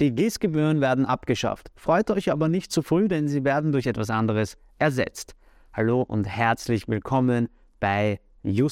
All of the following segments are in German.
Die GIS-Gebühren werden abgeschafft. Freut euch aber nicht zu früh, denn sie werden durch etwas anderes ersetzt. Hallo und herzlich willkommen bei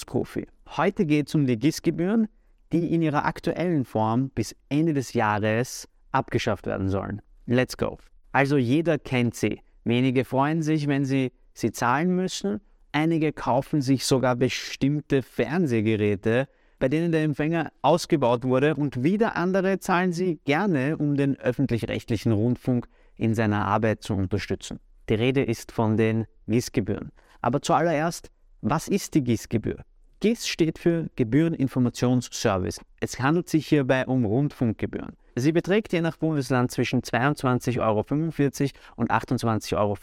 Profi. Heute geht es um die GIS-Gebühren, die in ihrer aktuellen Form bis Ende des Jahres abgeschafft werden sollen. Let's go. Also jeder kennt sie. Wenige freuen sich, wenn sie sie zahlen müssen. Einige kaufen sich sogar bestimmte Fernsehgeräte, bei denen der Empfänger ausgebaut wurde und wieder andere zahlen sie gerne, um den öffentlich-rechtlichen Rundfunk in seiner Arbeit zu unterstützen. Die Rede ist von den GIS-Gebühren. Aber zuallererst, was ist die GIS-Gebühr? GIS steht für Gebühreninformationsservice. Es handelt sich hierbei um Rundfunkgebühren. Sie beträgt je nach Bundesland zwischen 22,45 Euro und 28,65 Euro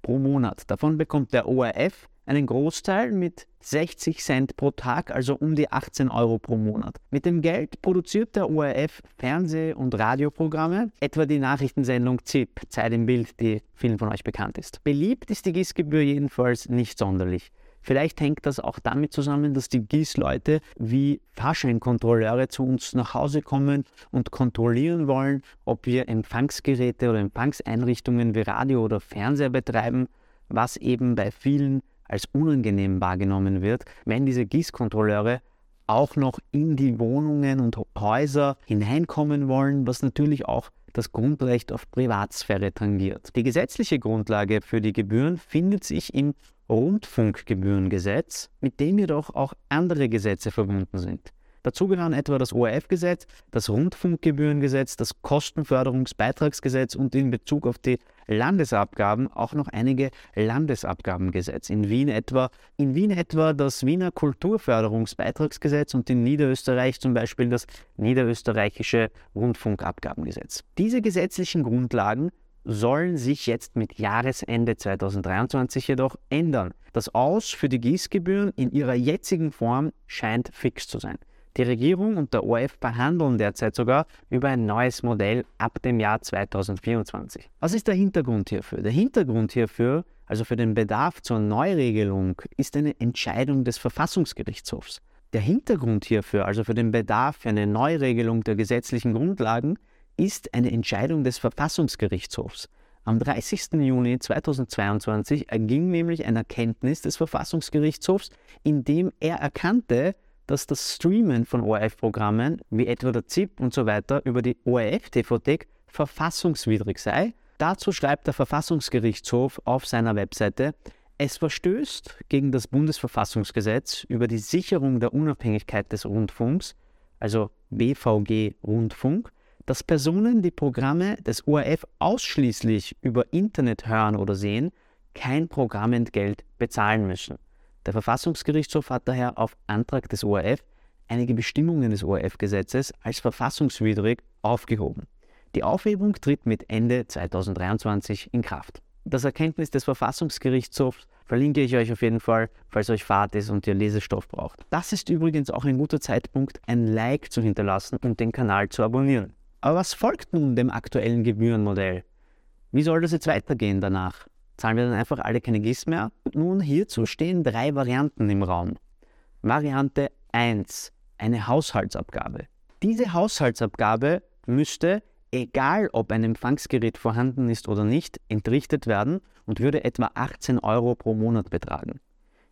pro Monat. Davon bekommt der ORF einen Großteil mit 60 Cent pro Tag, also um die 18 Euro pro Monat. Mit dem Geld produziert der ORF Fernseh- und Radioprogramme, etwa die Nachrichtensendung ZIP, Zeit im Bild, die vielen von euch bekannt ist. Beliebt ist die GIS-Gebühr jedenfalls nicht sonderlich. Vielleicht hängt das auch damit zusammen, dass die GIS-Leute wie Fahrscheinkontrolleure zu uns nach Hause kommen und kontrollieren wollen, ob wir Empfangsgeräte oder Empfangseinrichtungen wie Radio oder Fernseher betreiben, was eben bei vielen als unangenehm wahrgenommen wird, wenn diese GIS-Kontrolleure auch noch in die Wohnungen und Häuser hineinkommen wollen, was natürlich auch das Grundrecht auf Privatsphäre tangiert. Die gesetzliche Grundlage für die Gebühren findet sich im Rundfunkgebührengesetz, mit dem jedoch auch andere Gesetze verbunden sind. Dazu gehören etwa das ORF-Gesetz, das Rundfunkgebührengesetz, das Kostenförderungsbeitragsgesetz und in Bezug auf die Landesabgaben auch noch einige Landesabgabengesetze. In Wien etwa, in Wien etwa das Wiener Kulturförderungsbeitragsgesetz und in Niederösterreich zum Beispiel das Niederösterreichische Rundfunkabgabengesetz. Diese gesetzlichen Grundlagen sollen sich jetzt mit Jahresende 2023 jedoch ändern. Das Aus für die Gießgebühren in ihrer jetzigen Form scheint fix zu sein. Die Regierung und der ORF verhandeln derzeit sogar über ein neues Modell ab dem Jahr 2024. Was ist der Hintergrund hierfür? Der Hintergrund hierfür, also für den Bedarf zur Neuregelung, ist eine Entscheidung des Verfassungsgerichtshofs. Der Hintergrund hierfür, also für den Bedarf für eine Neuregelung der gesetzlichen Grundlagen, ist eine Entscheidung des Verfassungsgerichtshofs. Am 30. Juni 2022 erging nämlich eine Erkenntnis des Verfassungsgerichtshofs, in dem er erkannte, dass das Streamen von ORF-Programmen, wie etwa der ZIP und so weiter, über die ORF-TV-Thek verfassungswidrig sei. Dazu schreibt der Verfassungsgerichtshof auf seiner Webseite, es verstößt gegen das Bundesverfassungsgesetz über die Sicherung der Unabhängigkeit des Rundfunks, also BVG Rundfunk, dass Personen, die Programme des ORF ausschließlich über Internet hören oder sehen, kein Programmentgelt bezahlen müssen. Der Verfassungsgerichtshof hat daher auf Antrag des ORF einige Bestimmungen des ORF-Gesetzes als verfassungswidrig aufgehoben. Die Aufhebung tritt mit Ende 2023 in Kraft. Das Erkenntnis des Verfassungsgerichtshofs verlinke ich euch auf jeden Fall, falls euch Fahrt ist und ihr Lesestoff braucht. Das ist übrigens auch ein guter Zeitpunkt, ein Like zu hinterlassen und den Kanal zu abonnieren. Aber was folgt nun dem aktuellen Gebührenmodell? Wie soll das jetzt weitergehen danach? Zahlen wir dann einfach alle keine GIS mehr? Nun, hierzu stehen drei Varianten im Raum. Variante 1, eine Haushaltsabgabe. Diese Haushaltsabgabe müsste, egal ob ein Empfangsgerät vorhanden ist oder nicht, entrichtet werden und würde etwa 18 Euro pro Monat betragen.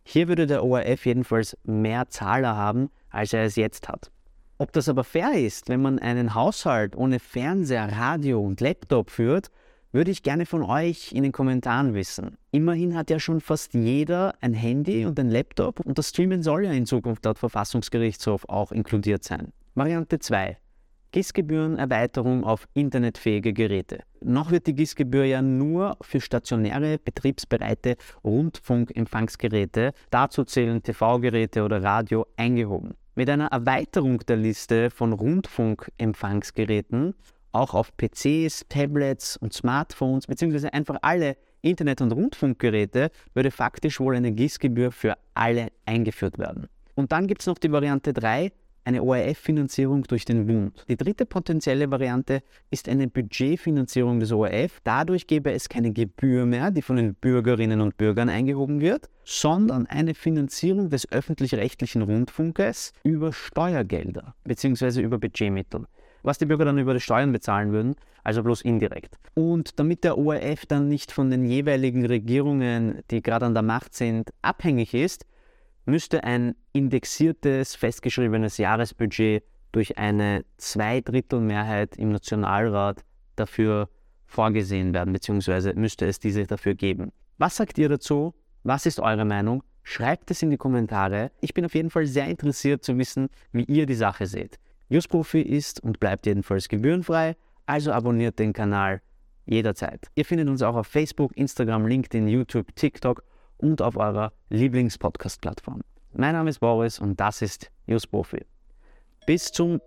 Hier würde der ORF jedenfalls mehr Zahler haben, als er es jetzt hat. Ob das aber fair ist, wenn man einen Haushalt ohne Fernseher, Radio und Laptop führt würde ich gerne von euch in den Kommentaren wissen. Immerhin hat ja schon fast jeder ein Handy und ein Laptop und das Streamen soll ja in Zukunft laut Verfassungsgerichtshof auch inkludiert sein. Variante 2. GIS-Gebührenerweiterung auf internetfähige Geräte. Noch wird die GIS-Gebühr ja nur für stationäre, betriebsbereite Rundfunkempfangsgeräte, dazu zählen TV-Geräte oder Radio, eingehoben. Mit einer Erweiterung der Liste von Rundfunkempfangsgeräten auch auf PCs, Tablets und Smartphones beziehungsweise einfach alle Internet- und Rundfunkgeräte würde faktisch wohl eine GIS-Gebühr für alle eingeführt werden. Und dann gibt es noch die Variante 3, eine ORF-Finanzierung durch den Bund. Die dritte potenzielle Variante ist eine Budgetfinanzierung des ORF. Dadurch gäbe es keine Gebühr mehr, die von den Bürgerinnen und Bürgern eingehoben wird, sondern eine Finanzierung des öffentlich-rechtlichen Rundfunkes über Steuergelder bzw. über Budgetmittel. Was die Bürger dann über die Steuern bezahlen würden, also bloß indirekt. Und damit der ORF dann nicht von den jeweiligen Regierungen, die gerade an der Macht sind, abhängig ist, müsste ein indexiertes, festgeschriebenes Jahresbudget durch eine Zweidrittelmehrheit im Nationalrat dafür vorgesehen werden, beziehungsweise müsste es diese dafür geben. Was sagt ihr dazu? Was ist eure Meinung? Schreibt es in die Kommentare. Ich bin auf jeden Fall sehr interessiert zu wissen, wie ihr die Sache seht. Newsprofi ist und bleibt jedenfalls gebührenfrei, also abonniert den Kanal jederzeit. Ihr findet uns auch auf Facebook, Instagram, LinkedIn, YouTube, TikTok und auf eurer Lieblingspodcast-Plattform. Mein Name ist Boris und das ist Newsprofi. Bis zum...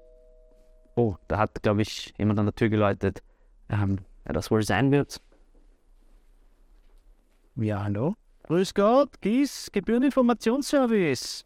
Oh, da hat, glaube ich, jemand an der Tür geläutet. Ähm, wer das wohl sein wird. Ja, hallo? Grüß Gott, GIS, Gebühreninformationsservice.